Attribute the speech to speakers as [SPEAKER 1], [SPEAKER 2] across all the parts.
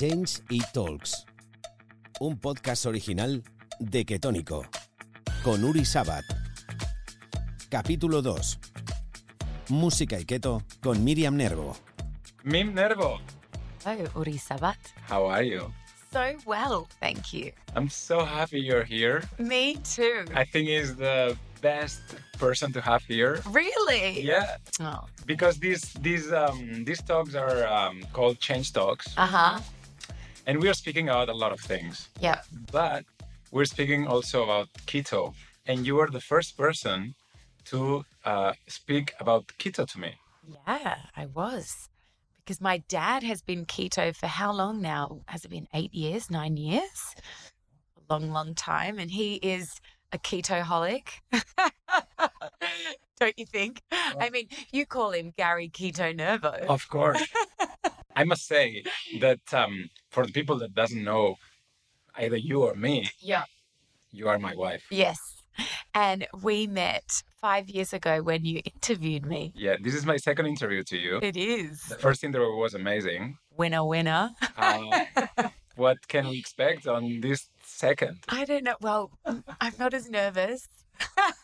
[SPEAKER 1] Change y Talks, un podcast original de Ketónico, con Uri Sabat. Capítulo 2. Música y keto con Miriam Nervo.
[SPEAKER 2] Mim Nervo,
[SPEAKER 3] Hello, Uri Sabat.
[SPEAKER 2] how are you?
[SPEAKER 3] So well, thank you.
[SPEAKER 2] I'm so happy you're here.
[SPEAKER 3] Me too.
[SPEAKER 2] I think he's the best person to have here.
[SPEAKER 3] really?
[SPEAKER 2] Yeah,
[SPEAKER 3] Oh.
[SPEAKER 2] because these these um, these talks are um, called change talks,
[SPEAKER 3] Uh huh.
[SPEAKER 2] And we are speaking about a lot of things.
[SPEAKER 3] Yeah.
[SPEAKER 2] But we're speaking also about keto, and you were the first person to uh, speak about keto to me.
[SPEAKER 3] Yeah, I was. Because my dad has been keto for how long now? Has it been eight years, nine years? A long, long time. And he is a ketoholic. Don't you think? I mean, you call him Gary Keto Nervo.
[SPEAKER 2] Of course. I must say that um, for the people that doesn't know either you or me,
[SPEAKER 3] Yeah.
[SPEAKER 2] you are my wife.
[SPEAKER 3] Yes. And we met five years ago when you interviewed me.
[SPEAKER 2] Yeah, this is my second interview to you.
[SPEAKER 3] It is.
[SPEAKER 2] The first interview was amazing.
[SPEAKER 3] Winner, winner.
[SPEAKER 2] Uh, what can we expect on this second?
[SPEAKER 3] I don't know. Well, I'm not as nervous.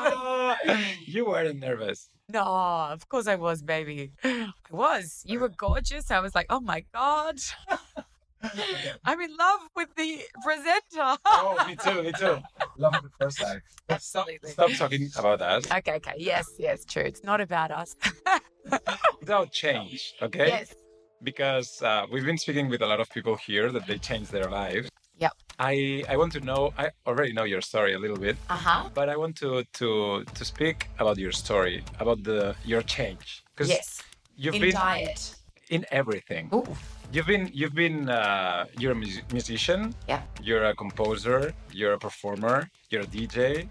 [SPEAKER 2] You weren't nervous.
[SPEAKER 3] No, of course I was, baby. I was. You were gorgeous. I was like, oh my God. I'm in love with the presenter.
[SPEAKER 2] Oh, me too, me too. Love at first sight. Stop,
[SPEAKER 3] Absolutely.
[SPEAKER 2] stop talking about that.
[SPEAKER 3] Okay, okay. Yes, yes, true. It's not about us.
[SPEAKER 2] without change, okay?
[SPEAKER 3] Yes.
[SPEAKER 2] Because uh, we've been speaking with a lot of people here that they changed their lives. I, I want to know, I already know your story a little bit,
[SPEAKER 3] Uh huh.
[SPEAKER 2] but I want to, to, to speak about your story, about the your change. Because
[SPEAKER 3] Yes.
[SPEAKER 2] you've
[SPEAKER 3] In
[SPEAKER 2] been
[SPEAKER 3] diet.
[SPEAKER 2] in everything.
[SPEAKER 3] Ooh.
[SPEAKER 2] You've been you've been uh, you're a mus- musician.
[SPEAKER 3] Yeah.
[SPEAKER 2] You're a composer. You're a performer. You're a DJ.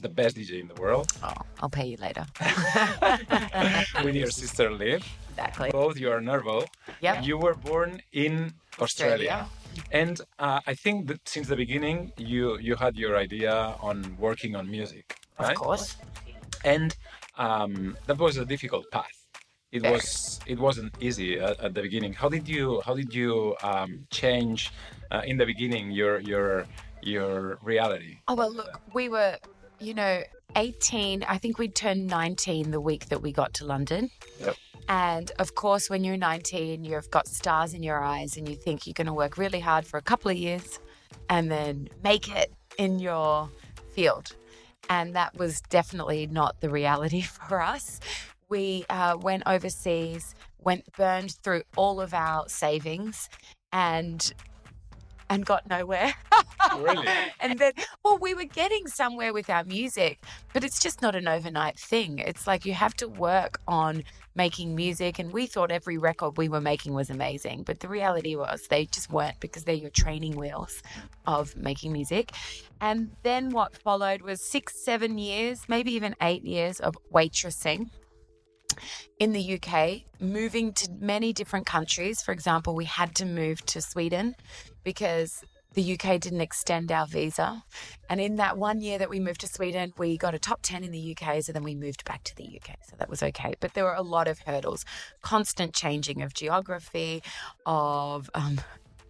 [SPEAKER 2] The best DJ in the world.
[SPEAKER 3] Oh, I'll pay you later.
[SPEAKER 2] With your sister Liv.
[SPEAKER 3] exactly.
[SPEAKER 2] Both you are Nervo.
[SPEAKER 3] Yep.
[SPEAKER 2] You were born in Australia.
[SPEAKER 3] Australia.
[SPEAKER 2] And uh, I think that since the beginning you you had your idea on working on music,
[SPEAKER 3] Of course.
[SPEAKER 2] And um, that was a difficult path. It was it wasn't easy at, at the beginning. How did you how did you um, change uh, in the beginning your your your reality?
[SPEAKER 3] Oh, well, look, we were, you know, 18. I think we turned 19 the week that we got to London.
[SPEAKER 2] Yep.
[SPEAKER 3] And of course, when you're 19, you've got stars in your eyes and you think you're going to work really hard for a couple of years and then make it in your field. And that was definitely not the reality for us. We uh, went overseas, went burned through all of our savings and and got nowhere.
[SPEAKER 2] Really?
[SPEAKER 3] and then, well, we were getting somewhere with our music, but it's just not an overnight thing. It's like you have to work on making music, and we thought every record we were making was amazing, but the reality was they just weren't because they're your training wheels of making music. And then what followed was six, seven years, maybe even eight years of waitressing in the UK, moving to many different countries. For example, we had to move to Sweden because the UK didn't extend our visa. And in that one year that we moved to Sweden, we got a top 10 in the UK. So then we moved back to the UK. So that was okay. But there were a lot of hurdles, constant changing of geography, of um,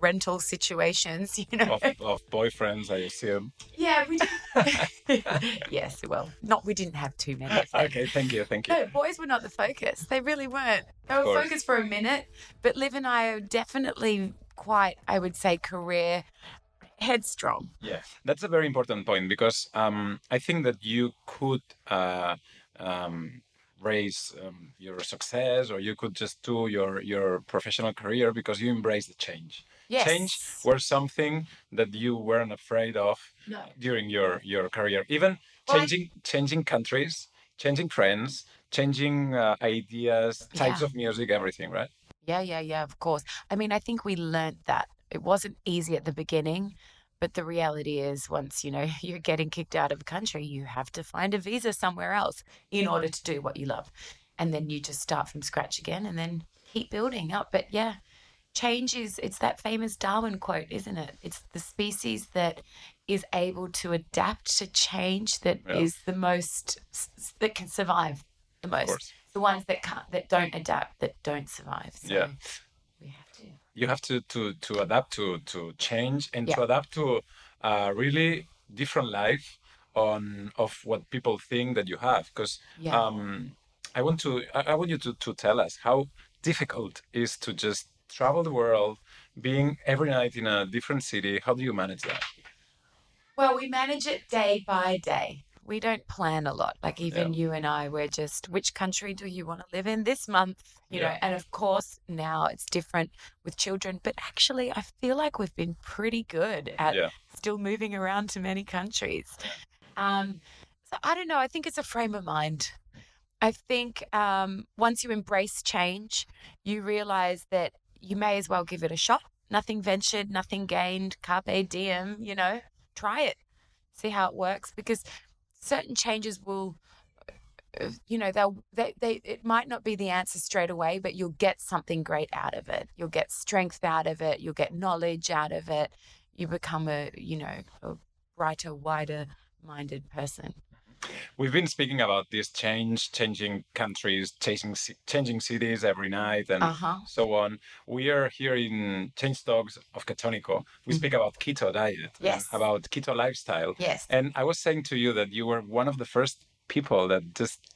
[SPEAKER 3] rental situations, you know.
[SPEAKER 2] of, of boyfriends, I assume.
[SPEAKER 3] Yeah, we did. yes, well, not we didn't have too many.
[SPEAKER 2] Okay, thank you, thank you.
[SPEAKER 3] No, boys were not the focus. They really weren't. They were focused for a minute, but Liv and I are definitely quite, I would say, career headstrong.
[SPEAKER 2] Yeah, that's a very important point because um, I think that you could uh, um, raise um, your success or you could just do your your professional career because you embrace the change.
[SPEAKER 3] Yes.
[SPEAKER 2] Change was something that you weren't afraid of
[SPEAKER 3] No.
[SPEAKER 2] during your your career. Even
[SPEAKER 3] Well, I-
[SPEAKER 2] changing changing countries, changing friends, changing uh, ideas, types
[SPEAKER 3] Yeah.
[SPEAKER 2] of music, everything, right?
[SPEAKER 3] Yeah, yeah, yeah, of course. I mean, I think we learned that. It wasn't easy at the beginning, but the reality is once, you know, you're getting kicked out of a country, you have to find a visa somewhere else in order to do what you love. And then you just start from scratch again and then keep building up. But yeah, change is it's that famous Darwin quote, isn't it? It's the species that is able to adapt to change that is
[SPEAKER 2] Yeah.
[SPEAKER 3] the most that can survive the most. The ones that can't that don't adapt that don't survive. So.
[SPEAKER 2] Yeah.
[SPEAKER 3] We have to.
[SPEAKER 2] you have to to to adapt to to change and to adapt to a really different life on of what people think that you have because
[SPEAKER 3] Yeah.
[SPEAKER 2] um i want to I, want you to to tell us how difficult it is to just travel the world being every night in a different city how do you manage that
[SPEAKER 3] Well, we manage it day by day. We don't plan a lot. Like even you and I, we're just which country do you want to live in this month? You know, and of course now it's different with children, but actually I feel like we've been pretty good at
[SPEAKER 2] yeah
[SPEAKER 3] still moving around to many countries. Um, so I don't know. I think it's a frame of mind. I think um, once you embrace change, you realize that you may as well give it a shot. Nothing ventured, nothing gained. Carpe diem, you know, try it, see how it works because certain changes will. uh, You know, they'll they, they it might not be the answer straight away, but you'll get something great out of it. You'll get strength out of it. You'll get knowledge out of it. You become a you know a brighter, wider minded person.
[SPEAKER 2] We've been speaking about this change changing countries changing changing cities every night and
[SPEAKER 3] Uh huh.
[SPEAKER 2] so on. We are here in Change Talks of Ketónico. We speak about keto diet,
[SPEAKER 3] Yes.
[SPEAKER 2] about keto lifestyle.
[SPEAKER 3] Yes.
[SPEAKER 2] And I was saying to you that you were one of the first people that just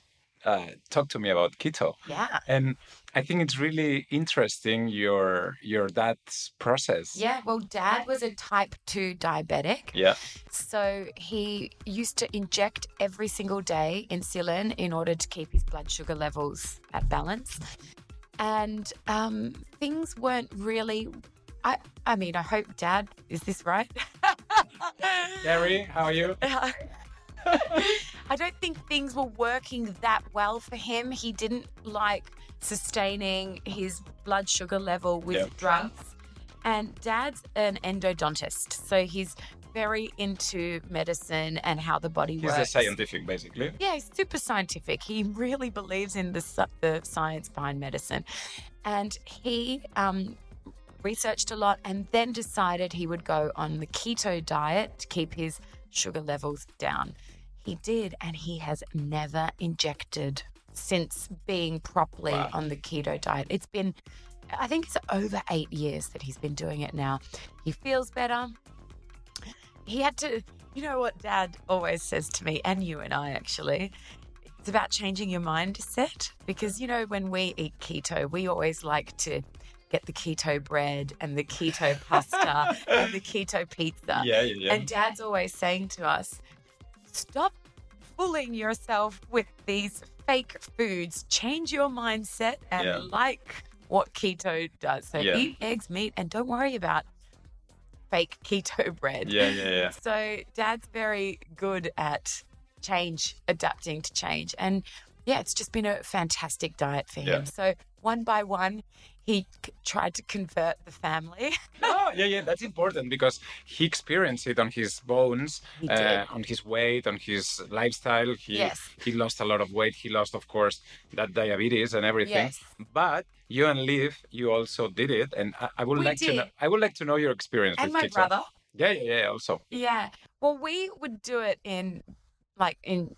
[SPEAKER 2] uh, talked to me about keto.
[SPEAKER 3] Yeah.
[SPEAKER 2] And I think it's really interesting your your dad's process.
[SPEAKER 3] Yeah. Well, dad was a type 2 diabetic.
[SPEAKER 2] Yeah.
[SPEAKER 3] So he used to inject every single day insulin in order to keep his blood sugar levels at balance. And um, things weren't really. I, I mean, I hope dad, is this right?
[SPEAKER 2] Gary, how are you?
[SPEAKER 3] I don't think things were working that well for him. He didn't like sustaining his blood sugar level with
[SPEAKER 2] Yep.
[SPEAKER 3] drugs. And dad's an endodontist. So he's very into medicine and how the body
[SPEAKER 2] He's
[SPEAKER 3] works.
[SPEAKER 2] a scientific, basically.
[SPEAKER 3] Yeah, he's super scientific. He really believes in the, the science behind medicine. And he um, researched a lot and then decided he would go on the keto diet to keep his sugar levels down. He did, and he has never injected since being properly
[SPEAKER 2] Wow.
[SPEAKER 3] on the keto diet. It's been, I think it's over eight years that he's been doing it now. He feels better. He had to, you know what dad always says to me, and you and I actually, it's about changing your mindset. Because, you know, when we eat keto, we always like to get the keto bread and the keto pasta and the keto pizza.
[SPEAKER 2] Yeah, yeah, yeah.
[SPEAKER 3] And dad's always saying to us, stop fooling yourself with these fake foods. Change your mindset and
[SPEAKER 2] Yeah.
[SPEAKER 3] like what keto does. So
[SPEAKER 2] Yeah.
[SPEAKER 3] eat eggs, meat, and don't worry about fake keto bread.
[SPEAKER 2] yeah, yeah, yeah.
[SPEAKER 3] So dad's very good at change, adapting to change. And yeah, it's just been a fantastic diet for him.
[SPEAKER 2] Yeah.
[SPEAKER 3] So one by one, he c- tried to convert the family.
[SPEAKER 2] oh, yeah, yeah, that's important because he experienced it on his bones, uh, on his weight, on his lifestyle. He
[SPEAKER 3] Yes.
[SPEAKER 2] he lost a lot of weight. He lost, of course, that diabetes and everything.
[SPEAKER 3] Yes.
[SPEAKER 2] But you and Liv, you also did it, and I, I would
[SPEAKER 3] We
[SPEAKER 2] like to know.
[SPEAKER 3] did.
[SPEAKER 2] I would like to know your experience
[SPEAKER 3] and
[SPEAKER 2] with
[SPEAKER 3] my
[SPEAKER 2] keto.
[SPEAKER 3] brother.
[SPEAKER 2] Yeah, yeah, yeah. Also,
[SPEAKER 3] Yeah. Well, we would do it in like in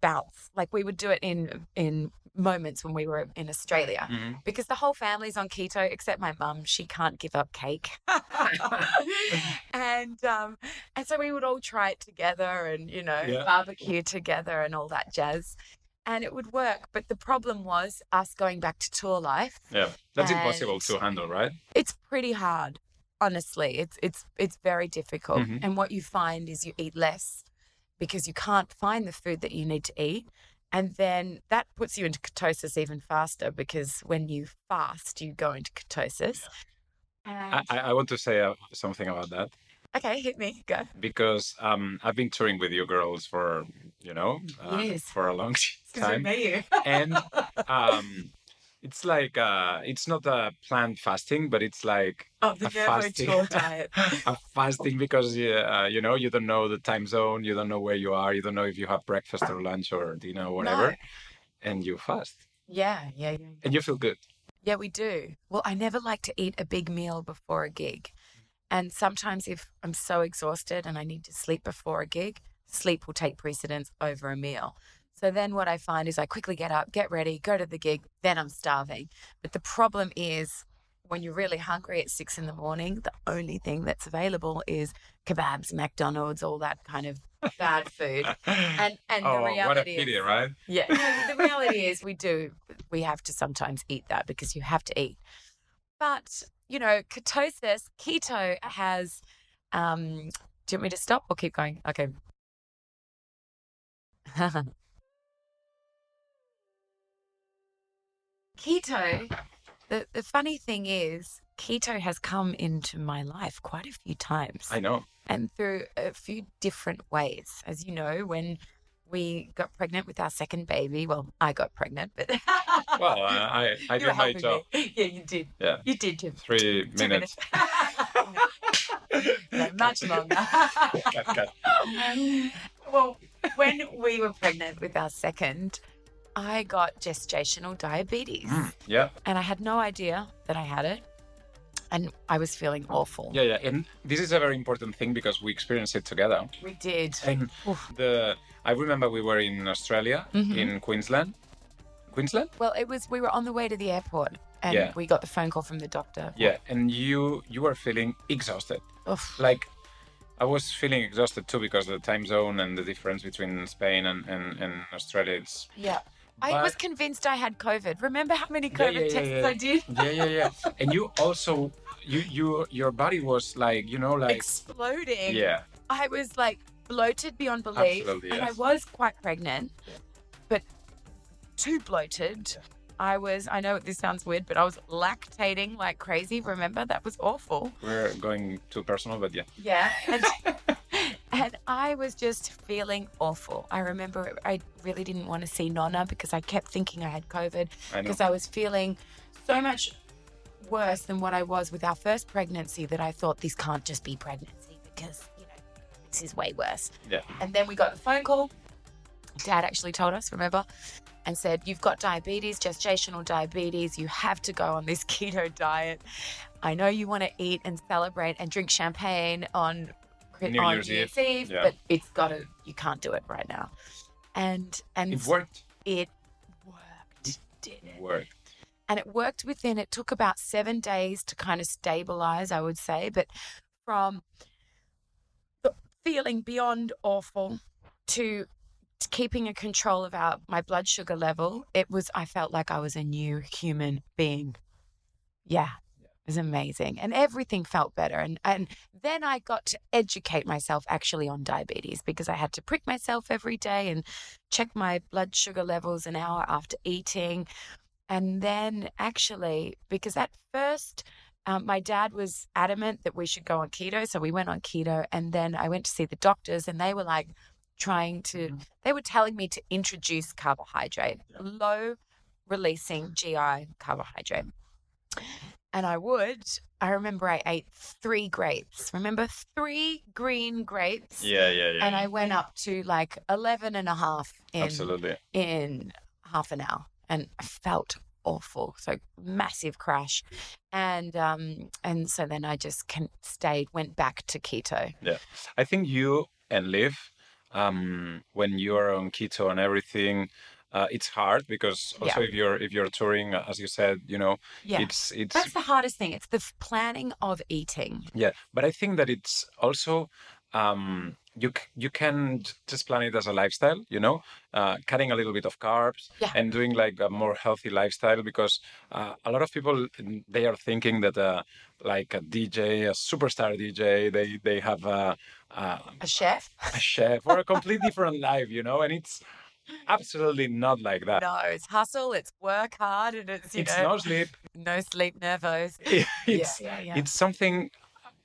[SPEAKER 3] bouts. Like we would do it in in moments when we were in Australia.
[SPEAKER 2] Mhm.
[SPEAKER 3] Because the whole family's on keto except my mum. She can't give up cake. and um and so we would all try it together and, you know,
[SPEAKER 2] Yeah.
[SPEAKER 3] barbecue together and all that jazz. And it would work. But the problem was us going back to tour life.
[SPEAKER 2] yeah, that's impossible to handle, right?
[SPEAKER 3] It's pretty hard. Honestly, it's it's it's very difficult.
[SPEAKER 2] Mhm.
[SPEAKER 3] And what you find is you eat less because you can't find the food that you need to eat. And then that puts you into ketosis even faster because when you fast, you go into ketosis.
[SPEAKER 2] I,
[SPEAKER 3] And,
[SPEAKER 2] I I want to say uh, something about that
[SPEAKER 3] okay, hit me, go.
[SPEAKER 2] because um, I've been touring with you girls for you know uh, for a long time.
[SPEAKER 3] Because you.
[SPEAKER 2] and um it's like uh it's not a planned fasting but it's like
[SPEAKER 3] Oh, the
[SPEAKER 2] a fasting.
[SPEAKER 3] Diet.
[SPEAKER 2] a fasting because uh, you know you don't know the time zone you don't know where you are you don't know if you have breakfast or lunch or dinner or whatever
[SPEAKER 3] No.
[SPEAKER 2] and you fast
[SPEAKER 3] Yeah, yeah, yeah.
[SPEAKER 2] and you feel good
[SPEAKER 3] Yeah, we do. Well, I never like to eat a big meal before a gig. And sometimes if I'm so exhausted and I need to sleep before a gig, sleep will take precedence over a meal. So then what I find is I quickly get up, get ready, go to the gig, then I'm starving. But the problem is when you're really hungry at six in the morning, the only thing that's available is kebabs, McDonald's, all that kind of bad food. And and
[SPEAKER 2] oh,
[SPEAKER 3] the reality
[SPEAKER 2] what a pity,
[SPEAKER 3] is,
[SPEAKER 2] right?
[SPEAKER 3] yeah, no, the reality is we do we have to sometimes eat that because you have to eat. But you know, ketosis, keto has. Um, do you want me to stop or keep going? Okay. keto. The the funny thing is, keto has come into my life quite a few times
[SPEAKER 2] I know.
[SPEAKER 3] and through a few different ways. As you know, when we got pregnant with our second baby, well, I got pregnant, but
[SPEAKER 2] Well, uh, I I did my job.
[SPEAKER 3] me. Yeah, you did.
[SPEAKER 2] Yeah,
[SPEAKER 3] You did, Jim.
[SPEAKER 2] three
[SPEAKER 3] Two
[SPEAKER 2] minutes.
[SPEAKER 3] no, much longer.
[SPEAKER 2] Cut, cut.
[SPEAKER 3] well, when we were pregnant with our second, I got gestational diabetes,
[SPEAKER 2] Mm, yeah,
[SPEAKER 3] and I had no idea that I had it, and I was feeling awful.
[SPEAKER 2] yeah, yeah. And this is a very important thing because we experienced it together.
[SPEAKER 3] We did.
[SPEAKER 2] And
[SPEAKER 3] Oof.
[SPEAKER 2] the I remember we were in Australia,
[SPEAKER 3] Mhm.
[SPEAKER 2] in Queensland. Queensland?
[SPEAKER 3] Well, it was we were on the way to the airport, and
[SPEAKER 2] Yeah.
[SPEAKER 3] we got the phone call from the doctor.
[SPEAKER 2] Yeah, and you you were feeling exhausted.
[SPEAKER 3] Oof.
[SPEAKER 2] Like I was feeling exhausted too because of the time zone and the difference between Spain and, and, and Australia is
[SPEAKER 3] Yeah. I
[SPEAKER 2] But-
[SPEAKER 3] was convinced I had COVID. Remember how many COVID
[SPEAKER 2] yeah, yeah,
[SPEAKER 3] tests
[SPEAKER 2] yeah.
[SPEAKER 3] I did?
[SPEAKER 2] yeah, yeah, yeah. and you also you you your body was like you know like
[SPEAKER 3] Exploding.
[SPEAKER 2] yeah
[SPEAKER 3] I was like bloated beyond belief.
[SPEAKER 2] Absolutely,
[SPEAKER 3] And I was quite pregnant, but too bloated. I was, I know this sounds weird, but I was lactating like crazy. Remember? That was awful.
[SPEAKER 2] we're going too personal but yeah
[SPEAKER 3] Yeah. And, and I was just feeling awful. I remember I really didn't want to see Nonna because I kept thinking I had COVID
[SPEAKER 2] I
[SPEAKER 3] because I was feeling so much worse than what I was with our first pregnancy that I thought this can't just be pregnancy because, you know, this is way worse.
[SPEAKER 2] yeah
[SPEAKER 3] And then we got the phone call. Dad actually told us, remember, and said, You've got diabetes, gestational diabetes. You have to go on this keto diet. I know you want to eat and celebrate and drink champagne on,
[SPEAKER 2] New
[SPEAKER 3] on
[SPEAKER 2] Year's
[SPEAKER 3] Year's
[SPEAKER 2] Eve.
[SPEAKER 3] Eve,
[SPEAKER 2] Yeah.
[SPEAKER 3] but it's got to, you can't do it right now. And, and
[SPEAKER 2] it worked
[SPEAKER 3] it worked, did it?
[SPEAKER 2] worked
[SPEAKER 3] and it worked within it took about seven days to kind of stabilize i would say but from the feeling beyond awful to to keeping a control of our my blood sugar level it was i felt like i was a new human being yeah it was amazing and everything felt better and and then i got to educate myself actually on diabetes because i had to prick myself every day and check my blood sugar levels an hour after eating and then actually, because at first, um, my dad was adamant that we should go on keto. So we went on keto. And then I went to see the doctors, and they were like trying to, they were telling me to introduce carbohydrate, low releasing GI carbohydrate. And I would. I remember I ate three grapes. Remember three green grapes?
[SPEAKER 2] yeah yeah yeah
[SPEAKER 3] And I went up to like 11 and a half in
[SPEAKER 2] absolutely
[SPEAKER 3] in half an hour and I felt awful so massive crash and um and so then i just can stayed went back to keto Yeah.
[SPEAKER 2] I think you and Liv, um, when you are on keto and everything, uh, it's hard because also if you're if you're touring, uh, as you said, you know,
[SPEAKER 3] yeah
[SPEAKER 2] it's it's
[SPEAKER 3] that's the hardest thing it's the f- planning of eating
[SPEAKER 2] yeah. But I think that it's also um, you you can just plan it as a lifestyle, you know, uh, cutting a little bit of carbs
[SPEAKER 3] Yeah.
[SPEAKER 2] and doing like a more healthy lifestyle because uh, a lot of people they are thinking that uh, like a DJ, a superstar DJ, they they have a, a
[SPEAKER 3] a chef
[SPEAKER 2] a chef or a completely different life, you know, and it's absolutely not like that.
[SPEAKER 3] no it's hustle it's work hard and it's you
[SPEAKER 2] it's
[SPEAKER 3] know
[SPEAKER 2] no sleep.
[SPEAKER 3] no sleep nervos
[SPEAKER 2] It's
[SPEAKER 3] yeah, yeah, yeah.
[SPEAKER 2] it's something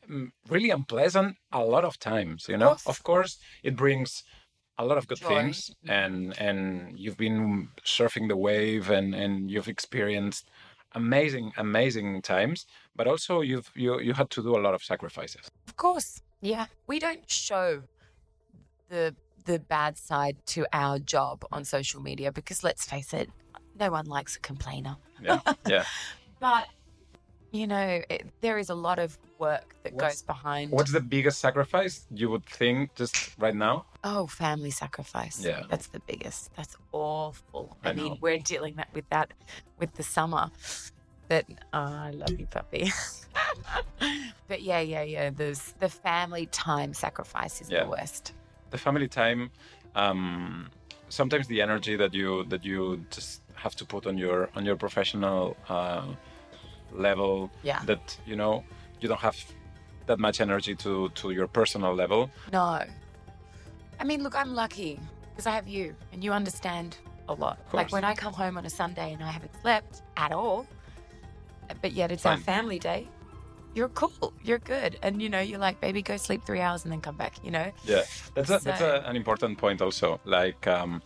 [SPEAKER 2] mm, really unpleasant a lot of times, you know.
[SPEAKER 3] course.
[SPEAKER 2] Of course, it brings a lot of good
[SPEAKER 3] Joy.
[SPEAKER 2] things, and and you've been surfing the wave, and and you've experienced amazing amazing times, but also you've you you had to do a lot of sacrifices.
[SPEAKER 3] Of course. Yeah. We don't show the the bad side to our job on social media because let's face it, no one likes a complainer.
[SPEAKER 2] Yeah, yeah.
[SPEAKER 3] But you know, it, there is a lot of work that
[SPEAKER 2] What's-
[SPEAKER 3] goes behind.
[SPEAKER 2] What's the biggest sacrifice you would think just right now?
[SPEAKER 3] Oh, family sacrifice.
[SPEAKER 2] Yeah.
[SPEAKER 3] That's the biggest. That's awful.
[SPEAKER 2] I
[SPEAKER 3] I, mean,
[SPEAKER 2] know.
[SPEAKER 3] we're dealing that with that with the summer. But oh, I love you, puppy. but yeah, yeah, yeah. There's the family time sacrifice is
[SPEAKER 2] Yeah.
[SPEAKER 3] the worst.
[SPEAKER 2] The family time um, sometimes the energy that you that you just have to put on your on your professional uh, level
[SPEAKER 3] Yeah.
[SPEAKER 2] that you know you don't have that much energy to to your personal level
[SPEAKER 3] No. I mean, look, I'm lucky because I have you and you understand a lot. Like when I come home on a Sunday and I haven't slept at all, but yet it's our family day, you're cool. You're good. And, you know, you're like, baby, go sleep three hours and then come back, you know?
[SPEAKER 2] yeah that's a, that's a, an important point also like um,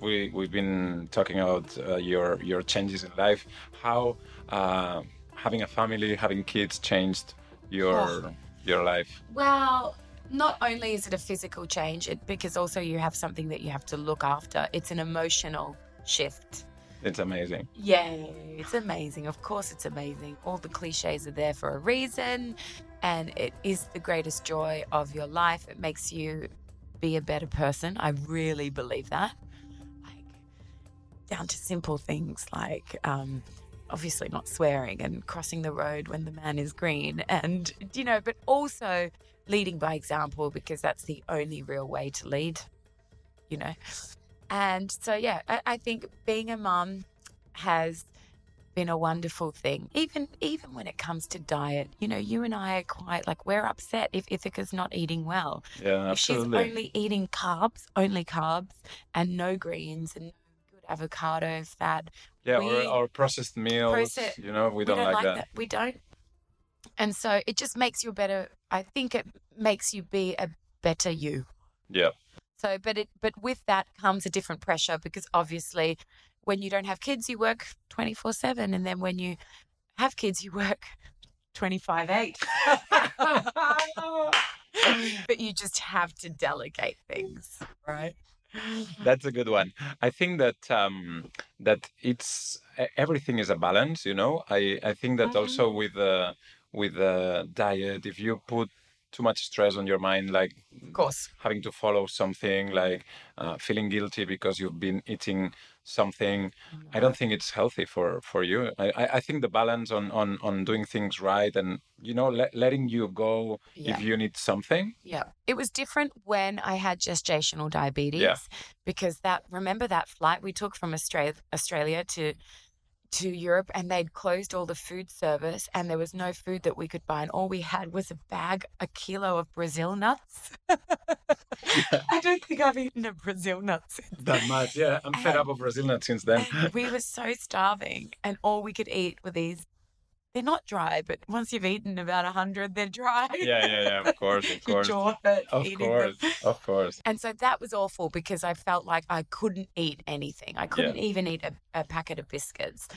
[SPEAKER 2] we we've been talking about uh, your your changes in life how uh, having a family having kids changed your
[SPEAKER 3] Oh.
[SPEAKER 2] your life
[SPEAKER 3] Well, not only is it a physical change, it, because also you have something that you have to look after, it's an emotional shift.
[SPEAKER 2] It's amazing
[SPEAKER 3] Yay, it's amazing. Of course, it's amazing. All the cliches are there for a reason, and it is the greatest joy of your life. It makes you be a better person. I really believe that. Like, down to simple things like, um, obviously not swearing and crossing the road when the man is green, and, you know, but also leading by example because that's the only real way to lead, you know. And so, yeah, I, I think being a mum has been a wonderful thing. Even even when it comes to diet, you know, you and I are quite like we're upset if Ithaca's not eating well.
[SPEAKER 2] yeah absolutely.
[SPEAKER 3] If she's only eating carbs, only carbs, and no greens and no good avocado fat.
[SPEAKER 2] Yeah,
[SPEAKER 3] we-
[SPEAKER 2] or, or processed meals.
[SPEAKER 3] Process-
[SPEAKER 2] you know, we don't, like, that.
[SPEAKER 3] We don't. And so it just makes you a better. I think it makes you be a better you.
[SPEAKER 2] Yeah,
[SPEAKER 3] So, but it, but with that comes a different pressure because obviously, when you don't have kids, you work twenty four seven, and then when you have kids, you work twenty five eight. but you just have to delegate things, right?
[SPEAKER 2] that's a good one. I think that um, that it's e- everything is a balance. You know, I I think that
[SPEAKER 3] Mhm.
[SPEAKER 2] also with the with the diet, if you put too much stress on your mind, like
[SPEAKER 3] Of course.
[SPEAKER 2] having to follow something, like uh, feeling guilty because you've been eating something, I don't think it's healthy for for you. I I, think the balance on on on doing things right and you know let, letting you go
[SPEAKER 3] Yeah.
[SPEAKER 2] if you need something.
[SPEAKER 3] Yeah. It was different when I had gestational diabetes because that remember that flight we took from Australia Australia to to Europe and they'd closed all the food service and there was no food that we could buy and all we had was a bag a kilo of Brazil nuts. I don't think I've eaten a Brazil nut since.
[SPEAKER 2] That much, yeah. I'm fed up of Brazil nuts since then.
[SPEAKER 3] We were so starving and all we could eat were these they're not dry, but once you've eaten about a hundred, they're dry.
[SPEAKER 2] yeah, yeah, yeah. Of course, of
[SPEAKER 3] Your
[SPEAKER 2] course,
[SPEAKER 3] jaw hurts
[SPEAKER 2] of
[SPEAKER 3] eating them.
[SPEAKER 2] course, of course.
[SPEAKER 3] And so that was awful because I felt like I couldn't eat anything. I couldn't even eat a, a packet of biscuits,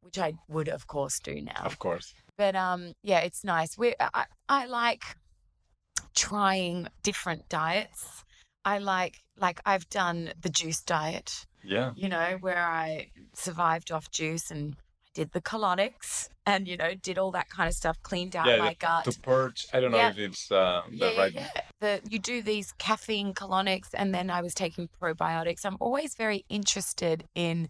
[SPEAKER 3] which I would, of course, do now.
[SPEAKER 2] Of course.
[SPEAKER 3] But um, yeah, it's nice. We I, I like trying different diets. I like like I've done the juice diet,
[SPEAKER 2] Yeah.
[SPEAKER 3] you know, where I survived off juice and did the colonics and you know did all that kind of stuff, cleaned out
[SPEAKER 2] Yeah,
[SPEAKER 3] my gut.
[SPEAKER 2] To purge. I don't know
[SPEAKER 3] Yeah.
[SPEAKER 2] if it's uh, the
[SPEAKER 3] Yeah, yeah,
[SPEAKER 2] right.
[SPEAKER 3] yeah. The, you do these caffeine colonics, and then I was taking probiotics. I'm always very interested in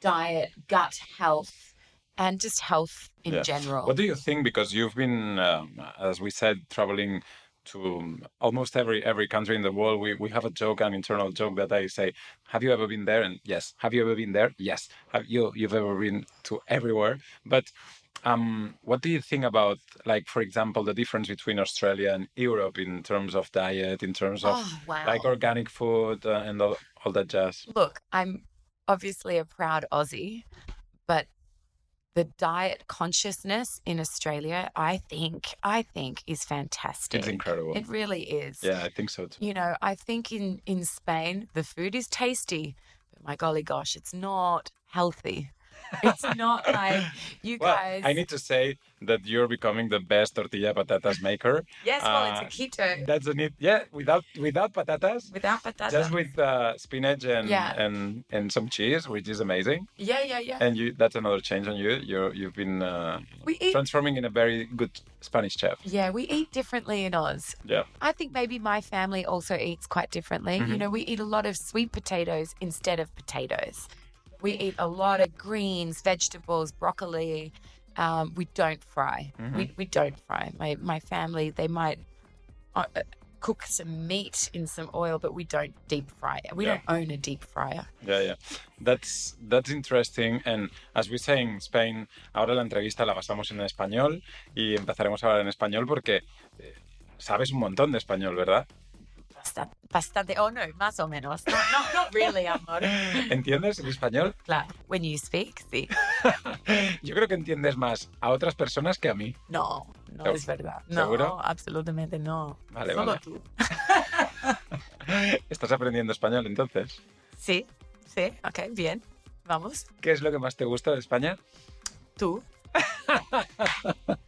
[SPEAKER 3] diet, gut health, and just health in general.
[SPEAKER 2] What do you think? Because you've been, um, as we said, traveling to um, almost every every country in the world. We we have a joke, an internal joke that I say, "Have you ever been there?" And yes. Have you ever been there? Yes. Have you you've ever been to everywhere? But um, what do you think about, like, for example, the difference between Australia and Europe in terms of diet, in terms of
[SPEAKER 3] oh wow!
[SPEAKER 2] like organic food uh, and all, all that jazz?
[SPEAKER 3] Look, I'm obviously a proud Aussie, but the diet consciousness in Australia, I think, I think, is fantastic.
[SPEAKER 2] It's incredible.
[SPEAKER 3] It really is.
[SPEAKER 2] yeah, I think so too.
[SPEAKER 3] You know, I think in in Spain the food is tasty, but my golly gosh, it's not healthy. It's not like you
[SPEAKER 2] Well,
[SPEAKER 3] guys.
[SPEAKER 2] I need to say that you're becoming the best tortilla patatas maker.
[SPEAKER 3] yes, well,
[SPEAKER 2] uh,
[SPEAKER 3] it's a keto
[SPEAKER 2] That's a need. Yeah, without without patatas,
[SPEAKER 3] without patata.
[SPEAKER 2] just with uh, spinach and
[SPEAKER 3] Yeah.
[SPEAKER 2] and and some cheese, which is amazing.
[SPEAKER 3] yeah, yeah, yeah.
[SPEAKER 2] And you that's another change on you. You you've been uh,
[SPEAKER 3] we eat.
[SPEAKER 2] transforming in a very good Spanish chef.
[SPEAKER 3] Yeah, we eat differently in Oz.
[SPEAKER 2] Yeah.
[SPEAKER 3] I think maybe my family also eats quite differently. You
[SPEAKER 2] Mhm.
[SPEAKER 3] know, we eat a lot of sweet potatoes instead of potatoes. We eat a lot of greens, vegetables, broccoli. Um, we don't fry. We, we don't fry. My my family they might uh, uh, cook some meat in some oil, but we don't deep fry it. We
[SPEAKER 2] Yeah.
[SPEAKER 3] don't own a deep fryer.
[SPEAKER 2] Yeah, yeah. That's that's interesting. And as we say in Spain, ahora la entrevista la basamos en español y empezaremos a hablar en español porque eh, sabes un montón de español, ¿verdad?
[SPEAKER 3] Bastante, bastante. Oh no, más o menos. No, no, not really, amor.
[SPEAKER 2] ¿Entiendes el español?
[SPEAKER 3] Claro. When you speak, sí.
[SPEAKER 2] Yo creo que entiendes más a otras personas que a mí.
[SPEAKER 3] No, no
[SPEAKER 2] ¿Seg-
[SPEAKER 3] es verdad. No,
[SPEAKER 2] seguro?
[SPEAKER 3] absolutamente no.
[SPEAKER 2] Vale,
[SPEAKER 3] Solo
[SPEAKER 2] vale.
[SPEAKER 3] tú.
[SPEAKER 2] ¿Estás aprendiendo español entonces?
[SPEAKER 3] Sí, sí, ok, bien. Vamos.
[SPEAKER 2] ¿Qué es lo que más te gusta de España?
[SPEAKER 3] Tú.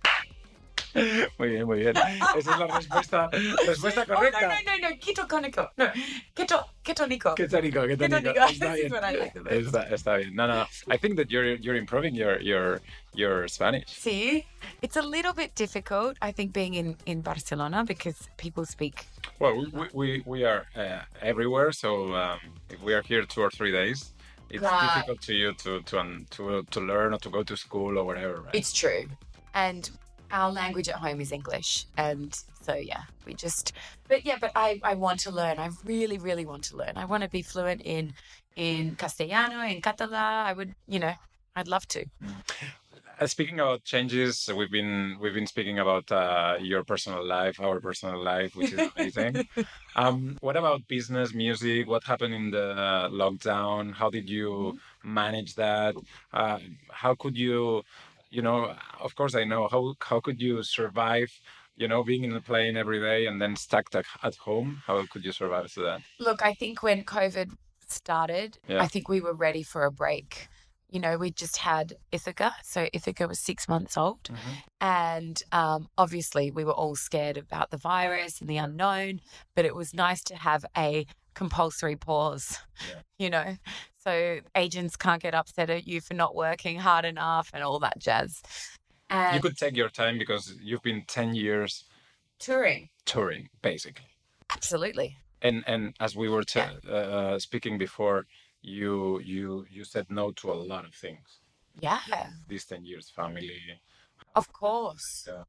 [SPEAKER 2] Muy bien, muy bien. Esa es la respuesta, respuesta correcta.
[SPEAKER 3] Oh, no, no, no, no. Keto cónico. No, keto,
[SPEAKER 2] tónico, qué tónico.
[SPEAKER 3] Ketónico.
[SPEAKER 2] Está bien.
[SPEAKER 3] what I like the most.
[SPEAKER 2] Está, está bien. No, no, no. I think that you're you're improving your your your Spanish.
[SPEAKER 3] See, it's a little bit difficult, I think, being in, in Barcelona because people speak.
[SPEAKER 2] Well, we we, we, we are uh, everywhere, so um, if we are here two or three days, it's
[SPEAKER 3] Right.
[SPEAKER 2] difficult to you to to um, to to learn or to go to school or whatever. Right?
[SPEAKER 3] It's true. And our language at home is English. And so, yeah, we just, but yeah, but I, I want to learn. I really, really want to learn. I want to be fluent in, in Castellano, in Catalan. I would, you know, I'd love to.
[SPEAKER 2] Uh, speaking about changes, we've been we've been speaking about uh, your personal life, our personal life, which is amazing. um, what about business, music? What happened in the lockdown? How did you manage that? Uh, how could you, you know, of course I know how how could you survive? You know, being in the plane every day and then stuck at at home. How could you survive to that?
[SPEAKER 3] Look, I think when COVID started,
[SPEAKER 2] Yeah.
[SPEAKER 3] I think we were ready for a break. You know, we just had Ithaca. So Ithaca was six months old. And um, obviously, we were all scared about the virus and the unknown, but it was nice to have a compulsory pause,
[SPEAKER 2] Yeah.
[SPEAKER 3] you know? So agents can't get upset at you for not working hard enough and all that jazz. And
[SPEAKER 2] You could take your time because you've been ten years
[SPEAKER 3] touring,
[SPEAKER 2] touring, basically.
[SPEAKER 3] absolutely.
[SPEAKER 2] and and as we were t-
[SPEAKER 3] Yeah.
[SPEAKER 2] uh, speaking before you you you said no to a lot of things
[SPEAKER 3] Yeah,
[SPEAKER 2] these 10 years family
[SPEAKER 3] of course.
[SPEAKER 2] Yeah.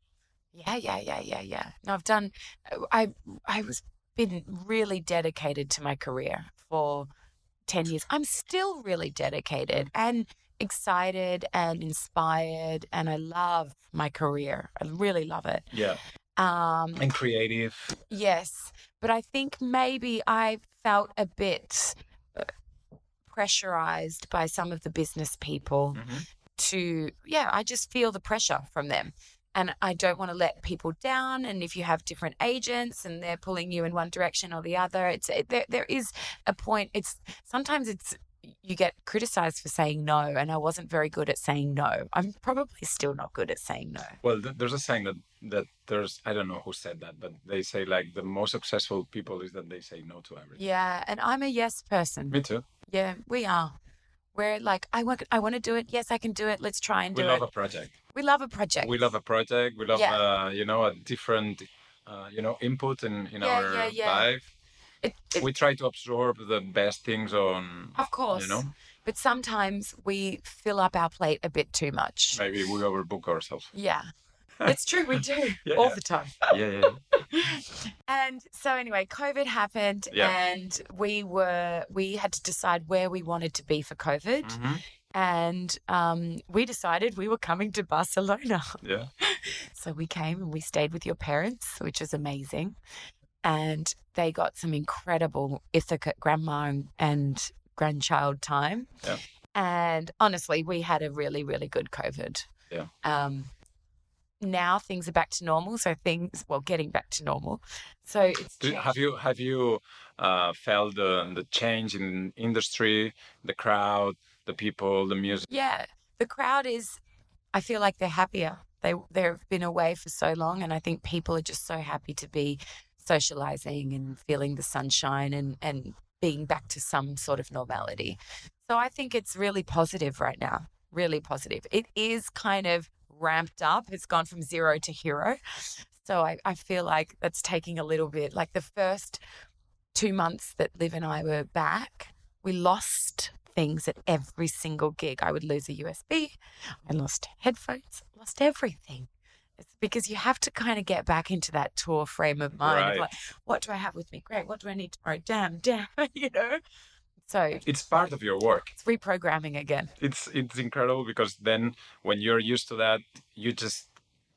[SPEAKER 3] Yeah, yeah, yeah, yeah, yeah. No, I've done. I I was been really dedicated to my career for ten years. I'm still really dedicated and excited and inspired, and I love my career. I really love it.
[SPEAKER 2] yeah
[SPEAKER 3] Um,
[SPEAKER 2] and creative
[SPEAKER 3] yes, but I think maybe I felt a bit uh, pressurized by some of the business people
[SPEAKER 2] Mhm.
[SPEAKER 3] to yeah i just feel the pressure from them and i don't want to let people down and if you have different agents and they're pulling you in one direction or the other it's it, there, there is a point it's sometimes it's you get criticized for saying no and i wasn't very good at saying no. I'm probably still not good at saying no.
[SPEAKER 2] Well th- there's a saying that that there's i don't know who said that but they say like the most successful people is that they say no to everything.
[SPEAKER 3] Yeah and i'm a yes person.
[SPEAKER 2] Me too.
[SPEAKER 3] Yeah we are. We're like i want i want to do it. Yes i can do it. Let's try and
[SPEAKER 2] we
[SPEAKER 3] do
[SPEAKER 2] love
[SPEAKER 3] it.
[SPEAKER 2] a project.
[SPEAKER 3] We love a project.
[SPEAKER 2] We love a project. We love
[SPEAKER 3] Yeah.
[SPEAKER 2] uh, you know a different uh, you know input in in
[SPEAKER 3] Yeah,
[SPEAKER 2] our
[SPEAKER 3] yeah, yeah.
[SPEAKER 2] life
[SPEAKER 3] it, it,
[SPEAKER 2] we try to absorb the best things on
[SPEAKER 3] of course
[SPEAKER 2] you know
[SPEAKER 3] But sometimes we fill up our plate a bit too much.
[SPEAKER 2] maybe we overbook ourselves
[SPEAKER 3] Yeah. It's true, we do
[SPEAKER 2] Yeah,
[SPEAKER 3] all
[SPEAKER 2] yeah.
[SPEAKER 3] the time.
[SPEAKER 2] yeah yeah
[SPEAKER 3] And so anyway, COVID happened
[SPEAKER 2] Yeah.
[SPEAKER 3] and we were we had to decide where we wanted to be for COVID.
[SPEAKER 2] Mhm.
[SPEAKER 3] And um, we decided we were coming to Barcelona.
[SPEAKER 2] yeah
[SPEAKER 3] So we came and we stayed with your parents, which was amazing. And they got some incredible Ithaca grandma and, and grandchild time.
[SPEAKER 2] Yeah.
[SPEAKER 3] And honestly, we had a really, really good COVID.
[SPEAKER 2] Yeah.
[SPEAKER 3] Um, now things are back to normal. So things, well, getting back to normal. So it's
[SPEAKER 2] Do, have you have you uh, felt the the change in industry, the crowd, the people, the music?
[SPEAKER 3] Yeah, the crowd is. I feel like they're happier. They they've been away for so long, and I think people are just so happy to be socializing and feeling the sunshine and and being back to some sort of normality. So I think it's really positive right now. Really positive. It is kind of ramped up. It's gone from zero to hero. So I, I feel like that's taking a little bit. Like the first two months that Liv and I were back, we lost things at every single gig. I would lose a USB, I lost headphones, lost everything. It's because you have to kind of get back into that tour frame of mind
[SPEAKER 2] Right.
[SPEAKER 3] of like, what do I have with me? Great. What do I need tomorrow? Damn, damn, you know? So
[SPEAKER 2] It's part of your work.
[SPEAKER 3] it's reprogramming again.
[SPEAKER 2] It's it's incredible because then when you're used to that, you just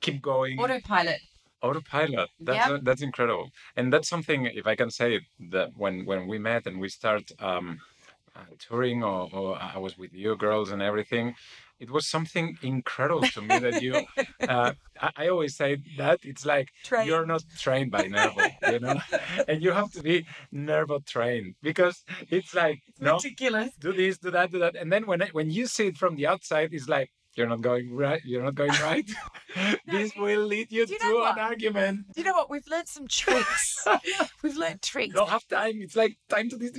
[SPEAKER 2] keep going.
[SPEAKER 3] Autopilot.
[SPEAKER 2] autopilot that's
[SPEAKER 3] Yep.
[SPEAKER 2] that's incredible and that's something if i can say that when when we met and we start um uh, touring or, or i was with you girls and everything it was something incredible to me that you uh, I, I always say that it's like you're not trained by nervo you know? And you have to be nervo trained because it's like no
[SPEAKER 3] ridiculous.
[SPEAKER 2] do this do that do that. And then when I, when you see it from the outside it's like you're not going right you're not going right this will lead you
[SPEAKER 3] you
[SPEAKER 2] to an argument
[SPEAKER 3] You know what? We've learned some tricks. We've learned tricks.
[SPEAKER 2] don't have time. It's like time to this.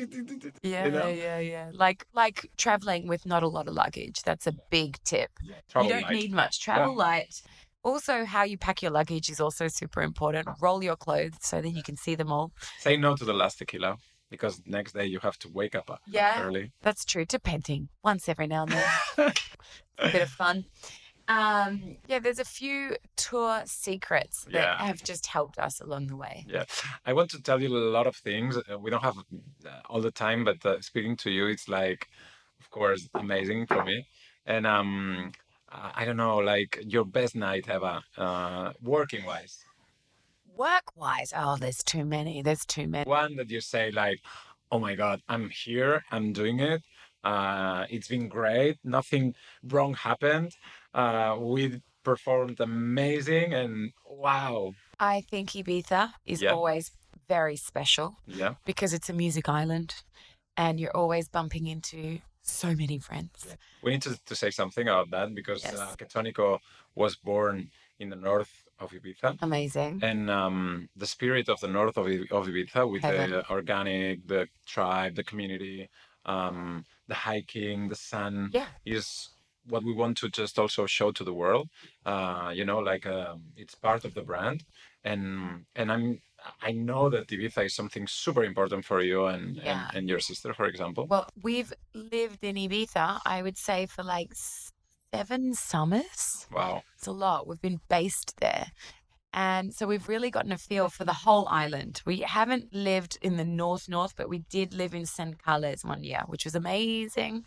[SPEAKER 3] Yeah,
[SPEAKER 2] you know?
[SPEAKER 3] yeah, yeah. Like like traveling with not a lot of luggage. That's a big tip.
[SPEAKER 2] Travel
[SPEAKER 3] you don't
[SPEAKER 2] light.
[SPEAKER 3] need much. Travel light. Also, how you pack your luggage is also super important. Roll your clothes so that you can see them all.
[SPEAKER 2] Say no to the last tequila because next day you have to wake up uh,
[SPEAKER 3] Yeah.
[SPEAKER 2] early.
[SPEAKER 3] That's true. Depending. Once every now and then. a bit of fun. Um, yeah, there's a few tour secrets that
[SPEAKER 2] Yeah.
[SPEAKER 3] have just helped us along the way.
[SPEAKER 2] Yeah, I want to tell you a lot of things. Uh, we don't have uh, all the time, but uh, speaking to you, it's like, of course, amazing for me. And um, I I don't know, like your best night ever, uh, working wise.
[SPEAKER 3] Work wise, oh, there's too many. There's too many.
[SPEAKER 2] One that you say like, oh my God, I'm here, I'm doing it. Uh, it's been great. Nothing wrong happened. Uh, we performed amazing, and wow,
[SPEAKER 3] I think Ibiza is
[SPEAKER 2] Yeah.
[SPEAKER 3] always very special
[SPEAKER 2] yeah.
[SPEAKER 3] because it's a music island and you're always bumping into so many friends.
[SPEAKER 2] We need to, to say something about that because
[SPEAKER 3] Yes.
[SPEAKER 2] uh, Ketonico was born in the north of Ibiza.
[SPEAKER 3] Amazing.
[SPEAKER 2] And um, the spirit of the north of, of Ibiza with
[SPEAKER 3] Heaven.
[SPEAKER 2] the organic, the tribe, the community, um, the hiking, the sun
[SPEAKER 3] Yeah.
[SPEAKER 2] is what we want to just also show to the world. Uh, you know, like um, it's part of the brand. And and I'm I know that Ibiza is something super important for you and,
[SPEAKER 3] Yeah.
[SPEAKER 2] and, and your sister, for example.
[SPEAKER 3] Well, we've lived in Ibiza, I would say, for like seven summers.
[SPEAKER 2] wow.
[SPEAKER 3] It's a lot. We've been based there. And so we've really gotten a feel for the whole island. We haven't lived in the north north, but we did live in San Carles one year, which was amazing.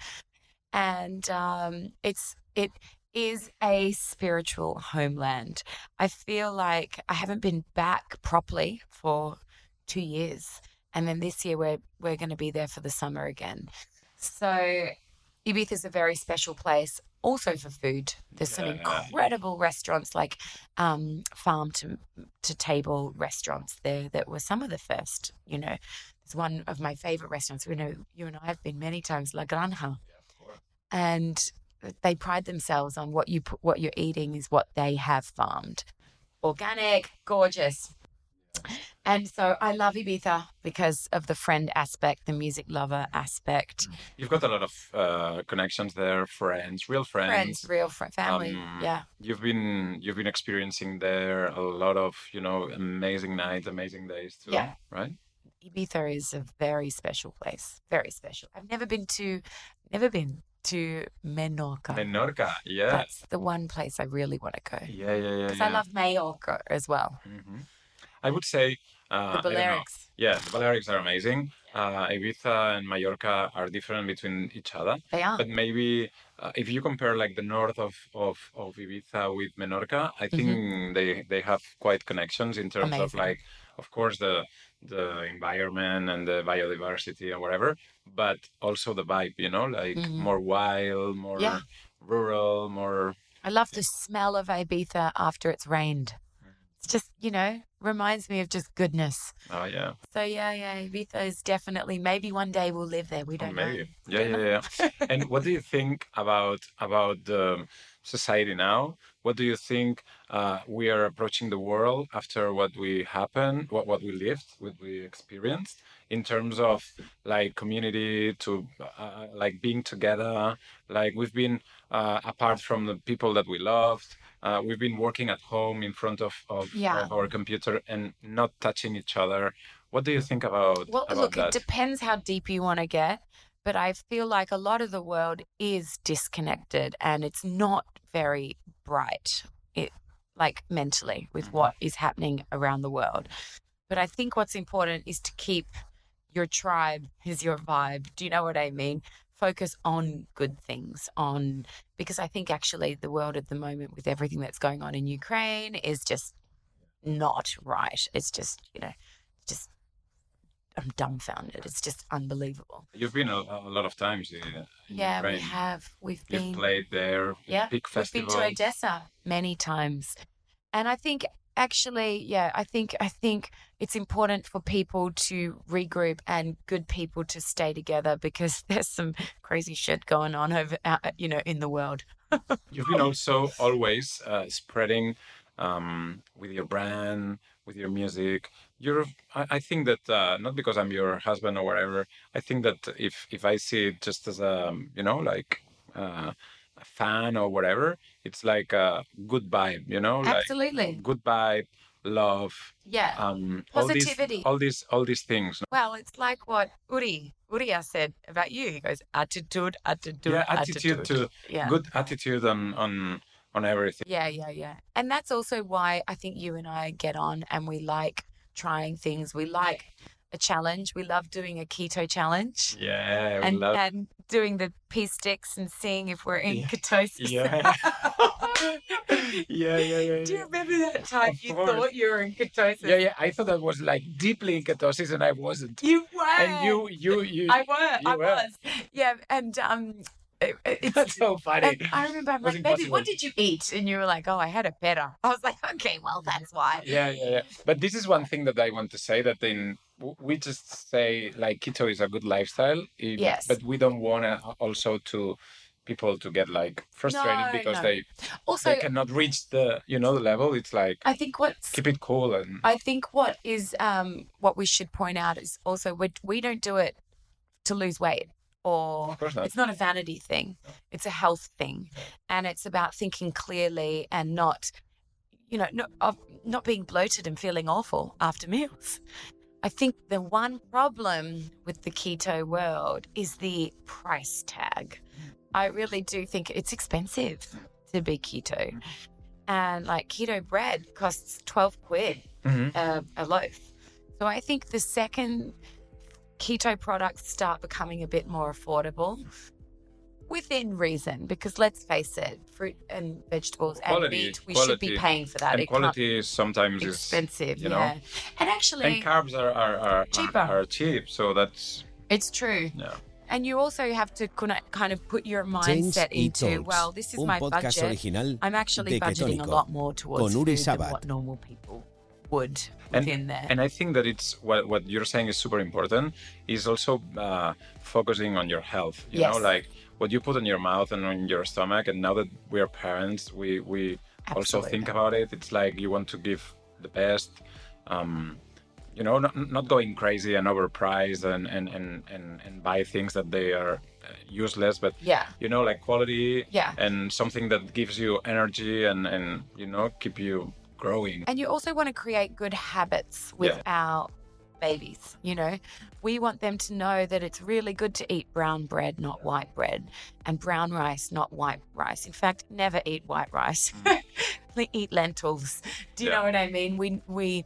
[SPEAKER 3] And um, it's it is a spiritual homeland. I feel like I haven't been back properly for two years, and then this year we're we're going to be there for the summer again. So Ibiza is a very special place, also for food. There's some
[SPEAKER 2] Yeah.
[SPEAKER 3] incredible restaurants, like um, farm to to table restaurants there that were some of the first. You know, there's one of my favorite restaurants. We know you and I have been many times, La Granja, and they pride themselves on what you put, what you're eating is what they have farmed, organic, gorgeous. And so I love Ibiza because of the friend aspect, the music lover aspect,
[SPEAKER 2] You've got a lot of uh, connections there, friends, real friends.
[SPEAKER 3] friends, real fr- family.
[SPEAKER 2] Um,
[SPEAKER 3] yeah.
[SPEAKER 2] You've been you've been experiencing there a lot of you know amazing nights, amazing days too,
[SPEAKER 3] Yeah.
[SPEAKER 2] right?
[SPEAKER 3] Ibiza is a very special place. Very special. I've never been to, never been to Menorca.
[SPEAKER 2] Menorca, yeah,
[SPEAKER 3] That's the one place I really want to go.
[SPEAKER 2] yeah, yeah, yeah.
[SPEAKER 3] Because
[SPEAKER 2] yeah.
[SPEAKER 3] I love Majorca as well.
[SPEAKER 2] hmm I would say uh,
[SPEAKER 3] The
[SPEAKER 2] I don't know.
[SPEAKER 3] Balearics.
[SPEAKER 2] Yeah, the Balearics are amazing. Uh, Ibiza and Mallorca are different between each other.
[SPEAKER 3] They are.
[SPEAKER 2] But maybe uh, if you compare like the north of, of, of Ibiza with Menorca, I think they, they have quite connections in terms of
[SPEAKER 3] Mm-hmm.
[SPEAKER 2] Like, of course, the the environment and the biodiversity and whatever, but also the vibe, you know, like
[SPEAKER 3] Mhm.
[SPEAKER 2] more wild, more
[SPEAKER 3] Yeah.
[SPEAKER 2] rural, more.
[SPEAKER 3] I love the smell of Ibiza after it's rained. It's just, you know, reminds me of just goodness.
[SPEAKER 2] Oh yeah,
[SPEAKER 3] So yeah, yeah, Ibiza is definitely maybe one day we'll live there. We
[SPEAKER 2] oh,
[SPEAKER 3] don't
[SPEAKER 2] maybe.
[SPEAKER 3] know.
[SPEAKER 2] Yeah, yeah, yeah. and what do you think about about the society now? What do you think uh, we are approaching the world after what we happened, what what we lived, what we experienced, in terms of like community to uh, like being together? Like we've been uh, apart from the people that we loved. Uh, we've been working at home in front of, of,
[SPEAKER 3] Yeah.
[SPEAKER 2] of our computer and not touching each other. What do you think about
[SPEAKER 3] Well,
[SPEAKER 2] about
[SPEAKER 3] look,
[SPEAKER 2] that?
[SPEAKER 3] it depends how deep you want to get. But I feel like a lot of the world is disconnected and it's not very bright, it, like mentally, with
[SPEAKER 2] Mhm.
[SPEAKER 3] what is happening around the world. But I think what's important is to keep your tribe is your vibe. Do you know what I mean? Focus on good things, on because I think actually the world at the moment with everything that's going on in Ukraine is just not right. It's just, you know, just I'm dumbfounded. It's just unbelievable.
[SPEAKER 2] You've been a, a lot of times in,
[SPEAKER 3] Yeah, we have. We've
[SPEAKER 2] You've
[SPEAKER 3] been
[SPEAKER 2] played there.
[SPEAKER 3] Yeah,
[SPEAKER 2] Big festival.
[SPEAKER 3] We've been to Odessa many times. And I think actually, yeah, I think I think it's important for people to regroup and good people to stay together because there's some crazy shit going on over uh, you know in the world.
[SPEAKER 2] You've been also always uh, spreading um, with your brand, with your music. You're, I, I think that uh, not because I'm your husband or whatever. I think that if if I see it just as a you know like uh, a fan or whatever, it's like a good vibe. You know, like
[SPEAKER 3] Absolutely.
[SPEAKER 2] good vibe, love,
[SPEAKER 3] Yeah.
[SPEAKER 2] um, all
[SPEAKER 3] Positivity.
[SPEAKER 2] these all these all these things.
[SPEAKER 3] well, it's like what Uri Uriah said about you. He goes attitude, attitude,
[SPEAKER 2] yeah, attitude to
[SPEAKER 3] yeah.
[SPEAKER 2] good attitude on on on everything.
[SPEAKER 3] Yeah, yeah, yeah. And that's also why I think you and I get on and we like trying things. We like a challenge. We love doing a keto challenge
[SPEAKER 2] Yeah, we
[SPEAKER 3] and,
[SPEAKER 2] love.
[SPEAKER 3] and doing the pee sticks and seeing if we're in
[SPEAKER 2] Yeah.
[SPEAKER 3] ketosis.
[SPEAKER 2] Yeah. yeah, yeah, yeah.
[SPEAKER 3] Do you remember that time you thought you were in ketosis?
[SPEAKER 2] Yeah, yeah. I thought I was like deeply in ketosis, and I wasn't.
[SPEAKER 3] You were.
[SPEAKER 2] And you, you, you.
[SPEAKER 3] I were.
[SPEAKER 2] you
[SPEAKER 3] I
[SPEAKER 2] were.
[SPEAKER 3] was. Yeah, and um, it, it's
[SPEAKER 2] That's so funny.
[SPEAKER 3] I remember I'm
[SPEAKER 2] was
[SPEAKER 3] like, baby, what did you eat? And you were like, oh, I had a better. I was like, okay, well, that's why.
[SPEAKER 2] Yeah, yeah, yeah. But this is one thing that I want to say that in we just say like keto is a good lifestyle.
[SPEAKER 3] Yes.
[SPEAKER 2] But we don't want to also to people to get like frustrated
[SPEAKER 3] No,
[SPEAKER 2] because
[SPEAKER 3] no.
[SPEAKER 2] they
[SPEAKER 3] Also,
[SPEAKER 2] they cannot reach the you know the level. It's like
[SPEAKER 3] I think what's
[SPEAKER 2] keep it cool and
[SPEAKER 3] I think what is um what we should point out is also we we don't do it to lose weight or
[SPEAKER 2] not.
[SPEAKER 3] it's not a vanity thing. It's a health thing, and it's about thinking clearly and not, you know, not of not being bloated and feeling awful after meals. I think the one problem with the keto world is the price tag. I really do think it's expensive to be keto. And like keto bread costs 12 quid
[SPEAKER 2] Mhm.
[SPEAKER 3] a, a loaf. So I think the second keto products start becoming a bit more affordable within reason, because let's face it, fruit and vegetables
[SPEAKER 2] Quality,
[SPEAKER 3] and meat, we should be paying for that.
[SPEAKER 2] and
[SPEAKER 3] it
[SPEAKER 2] quality is sometimes
[SPEAKER 3] be
[SPEAKER 2] is
[SPEAKER 3] expensive,
[SPEAKER 2] you know.
[SPEAKER 3] yeah. And actually,
[SPEAKER 2] and carbs are are, are,
[SPEAKER 3] Cheaper.
[SPEAKER 2] are, are cheap. So that's
[SPEAKER 3] it's true.
[SPEAKER 2] yeah.
[SPEAKER 3] And you also have to kinda- put your mindset into,
[SPEAKER 1] Talks,
[SPEAKER 3] well, this is my budget.
[SPEAKER 1] original
[SPEAKER 3] I'm actually
[SPEAKER 1] de
[SPEAKER 3] budgeting a lot more towards food
[SPEAKER 1] Sabat.
[SPEAKER 3] than what normal people would
[SPEAKER 2] And-
[SPEAKER 3] within there.
[SPEAKER 2] And I think that it's what what you're saying is super important. Is also uh, focusing on your health. You know, like what you put in your mouth and on your stomach. And now that we are parents, we we also think about it. It's like you want to give the best. Um, you know, not, not going crazy and overpriced and and, and, and and buy things that they are uh, useless, but
[SPEAKER 3] yeah,
[SPEAKER 2] you know, like quality
[SPEAKER 3] yeah.
[SPEAKER 2] and something that gives you energy and and you know keep you growing.
[SPEAKER 3] And you also want to create good habits with our babies. You know, we want them to know that it's really good to eat brown bread, not white bread, and brown rice, not white rice. In fact, never eat white rice. eat lentils. Do you
[SPEAKER 2] Yeah.
[SPEAKER 3] know what I mean? We we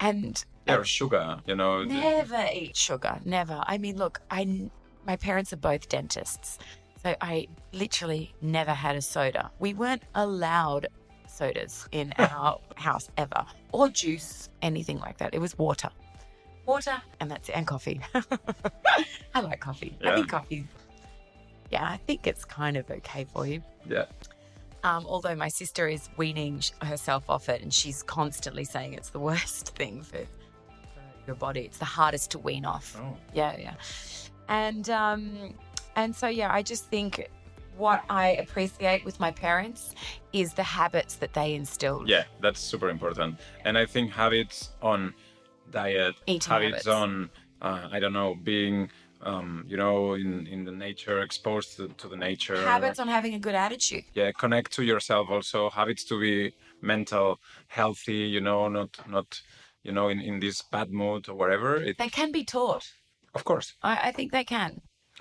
[SPEAKER 3] and
[SPEAKER 2] Yeah, or sugar. You know.
[SPEAKER 3] never eat sugar. Never. I mean, look, I my parents are both dentists, so I literally never had a soda. We weren't allowed sodas in our house ever, or juice, anything like that. It was water, water, and that's it, and coffee. I like coffee. I think coffee. Yeah, I think it's kind of okay for you.
[SPEAKER 2] Yeah.
[SPEAKER 3] Um, although my sister is weaning herself off it, and she's constantly saying it's the worst thing for your body. It's the hardest to wean off.
[SPEAKER 2] Oh.
[SPEAKER 3] Yeah, yeah. And um, and so yeah, I just think what I appreciate with my parents is the habits that they instilled.
[SPEAKER 2] Yeah, that's super important. And I think habits on diet,
[SPEAKER 3] Eating
[SPEAKER 2] habits,
[SPEAKER 3] habits.
[SPEAKER 2] on uh, I don't know, being um, you know, in, in the nature, exposed to, to the nature.
[SPEAKER 3] Habits on having a good attitude.
[SPEAKER 2] Yeah, connect to yourself also. Habits to be mental, healthy, you know, not not you know, in, in this bad mood or whatever. It,
[SPEAKER 3] They can be taught.
[SPEAKER 2] of course.
[SPEAKER 3] I, I think they can.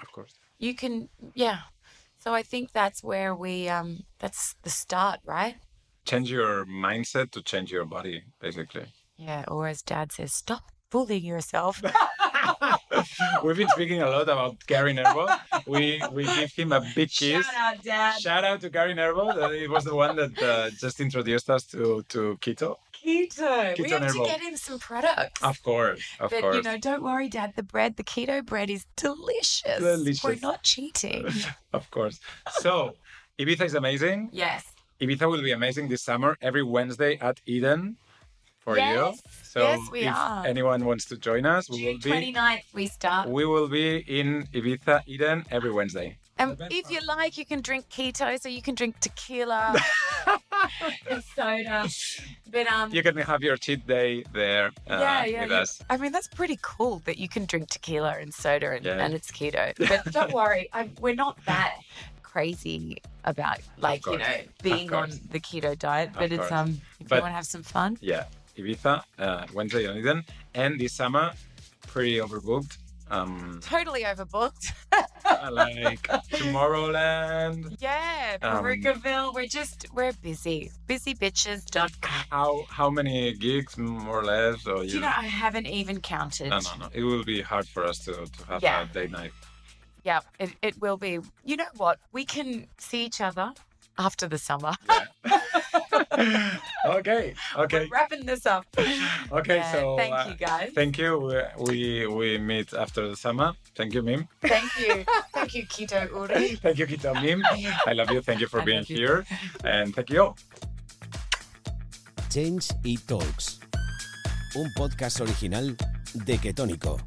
[SPEAKER 2] Of course.
[SPEAKER 3] you can yeah so i think that's where we um that's the start right
[SPEAKER 2] Change your mindset to change your body, basically.
[SPEAKER 3] yeah or as dad says stop fooling yourself
[SPEAKER 2] We've been speaking a lot about Gary Nervo. We we give him a big kiss.
[SPEAKER 3] Shout out dad
[SPEAKER 2] Shout out to Gary Nervo. that He was the one that uh, just introduced us to, to keto.
[SPEAKER 3] keto, we
[SPEAKER 2] Keto
[SPEAKER 3] have
[SPEAKER 2] Nervo.
[SPEAKER 3] to get him some products
[SPEAKER 2] Of course, of
[SPEAKER 3] but
[SPEAKER 2] course.
[SPEAKER 3] you know don't worry dad the bread the keto bread is delicious
[SPEAKER 2] Delicious.
[SPEAKER 3] we're not cheating
[SPEAKER 2] of course. So, Ibiza is amazing.
[SPEAKER 3] yes
[SPEAKER 2] Ibiza will be amazing this summer every Wednesday at Eden for
[SPEAKER 3] Yes.
[SPEAKER 2] you. So
[SPEAKER 3] Yes, we
[SPEAKER 2] if
[SPEAKER 3] are.
[SPEAKER 2] anyone wants to join us, we will
[SPEAKER 3] june
[SPEAKER 2] be
[SPEAKER 3] 29th we start
[SPEAKER 2] we will be in Ibiza Eden every Wednesday.
[SPEAKER 3] And if you like, you can drink keto, so you can drink tequila and soda. But um,
[SPEAKER 2] You can have your cheat day there uh,
[SPEAKER 3] yeah, yeah,
[SPEAKER 2] with
[SPEAKER 3] yeah.
[SPEAKER 2] us.
[SPEAKER 3] I mean, that's pretty cool that you can drink tequila and soda and,
[SPEAKER 2] Yeah.
[SPEAKER 3] and it's keto. But don't worry, I, we're not that crazy about like you know being on the keto diet. But it's um, if
[SPEAKER 2] But-
[SPEAKER 3] you want to have some fun,
[SPEAKER 2] Yeah, Ibiza, uh, Wednesday on Eden. And this summer, pretty overbooked. Um,
[SPEAKER 3] totally overbooked.
[SPEAKER 2] like Tomorrowland.
[SPEAKER 3] yeah,
[SPEAKER 2] Um,
[SPEAKER 3] we're just we're busy, busybitches.com.
[SPEAKER 2] How how many gigs more or less? Or
[SPEAKER 3] Do you know, I haven't even counted.
[SPEAKER 2] No, no, no. It will be hard for us to, to have
[SPEAKER 3] Yeah.
[SPEAKER 2] a date night.
[SPEAKER 3] Yeah, it, it will be. You know what? We can see each other after the summer.
[SPEAKER 2] okay, okay,
[SPEAKER 3] We're wrapping this up.
[SPEAKER 2] okay.
[SPEAKER 3] Yeah,
[SPEAKER 2] so
[SPEAKER 3] thank
[SPEAKER 2] uh,
[SPEAKER 3] you guys.
[SPEAKER 2] Thank you. We, we we meet after the summer. Thank you, Mim.
[SPEAKER 3] Thank you. Thank you, Kito Uri.
[SPEAKER 2] Thank you, Kito Mim. I love you. Thank you for
[SPEAKER 3] I
[SPEAKER 2] being
[SPEAKER 3] love you.
[SPEAKER 2] here, and thank you. all.
[SPEAKER 1] Change y Talks, un podcast original de Ketónico.